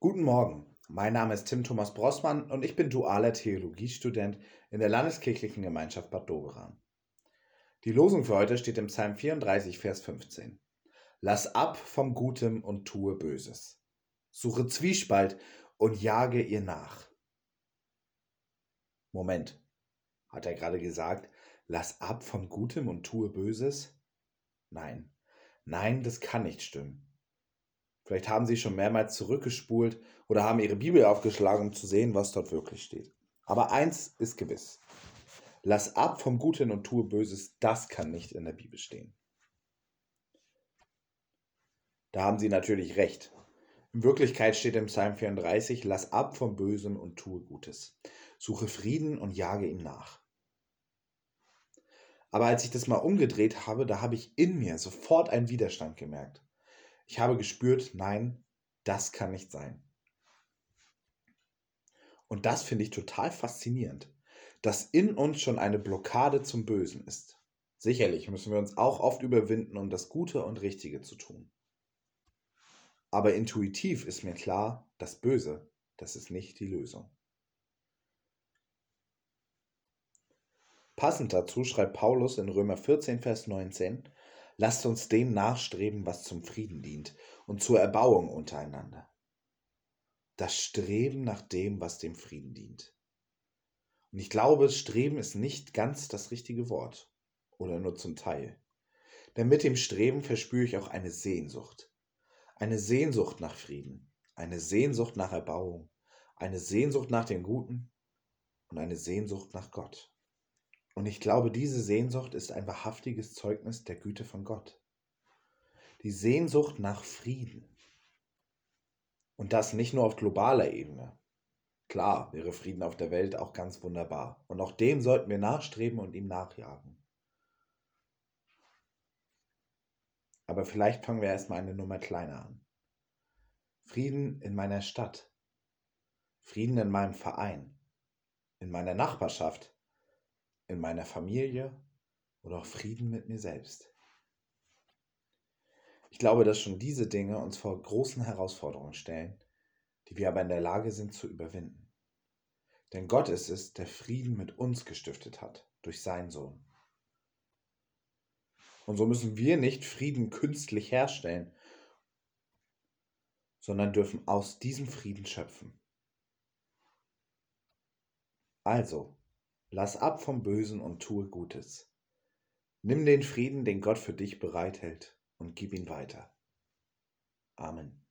Guten Morgen, mein Name ist Tim Thomas Brossmann und ich bin dualer Theologiestudent in der Landeskirchlichen Gemeinschaft Bad Doberan. Die Losung für heute steht im Psalm 34, Vers 15. Lass ab vom Gutem und tue Böses. Suche Zwiespalt und jage ihr nach. Moment, hat er gerade gesagt, lass ab vom Gutem und tue Böses? Nein, nein, das kann nicht stimmen. Vielleicht haben Sie schon mehrmals zurückgespult oder haben Ihre Bibel aufgeschlagen, um zu sehen, was dort wirklich steht. Aber eins ist gewiss. Lass ab vom Guten und tue Böses, das kann nicht in der Bibel stehen. Da haben Sie natürlich recht. In Wirklichkeit steht im Psalm 34, lass ab vom Bösen und tue Gutes. Suche Frieden und jage ihm nach. Aber als ich das mal umgedreht habe, da habe ich in mir sofort einen Widerstand gemerkt. Ich habe gespürt, nein, das kann nicht sein. Und das finde ich total faszinierend, dass in uns schon eine Blockade zum Bösen ist. Sicherlich müssen wir uns auch oft überwinden, um das Gute und Richtige zu tun. Aber intuitiv ist mir klar, das Böse, das ist nicht die Lösung. Passend dazu schreibt Paulus in Römer 14, Vers 19, Lasst uns dem nachstreben, was zum Frieden dient und zur Erbauung untereinander. Das Streben nach dem, was dem Frieden dient. Und ich glaube, Streben ist nicht ganz das richtige Wort oder nur zum Teil. Denn mit dem Streben verspüre ich auch eine Sehnsucht. Eine Sehnsucht nach Frieden, eine Sehnsucht nach Erbauung, eine Sehnsucht nach dem Guten und eine Sehnsucht nach Gott. Und ich glaube, diese Sehnsucht ist ein wahrhaftiges Zeugnis der Güte von Gott. Die Sehnsucht nach Frieden. Und das nicht nur auf globaler Ebene. Klar wäre Frieden auf der Welt auch ganz wunderbar. Und auch dem sollten wir nachstreben und ihm nachjagen. Aber vielleicht fangen wir erstmal eine Nummer kleiner an. Frieden in meiner Stadt. Frieden in meinem Verein. In meiner Nachbarschaft in meiner Familie oder auch Frieden mit mir selbst. Ich glaube, dass schon diese Dinge uns vor großen Herausforderungen stellen, die wir aber in der Lage sind zu überwinden. Denn Gott ist es, der Frieden mit uns gestiftet hat, durch seinen Sohn. Und so müssen wir nicht Frieden künstlich herstellen, sondern dürfen aus diesem Frieden schöpfen. Also, Lass ab vom Bösen und tue Gutes. Nimm den Frieden, den Gott für dich bereithält, und gib ihn weiter. Amen.